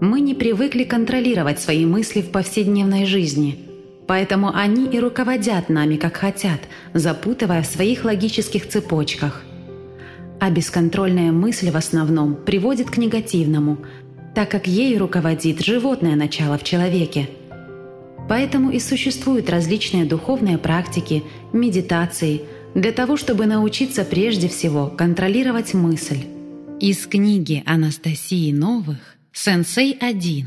Мы не привыкли контролировать свои мысли в повседневной жизни, поэтому они и руководят нами, как хотят, запутывая в своих логических цепочках. А бесконтрольная мысль в основном приводит к негативному, так как ей руководит животное начало в человеке. Поэтому и существуют различные духовные практики, медитации, для того, чтобы научиться прежде всего контролировать мысль. Из книги Анастасии Новых «Сенсей 1»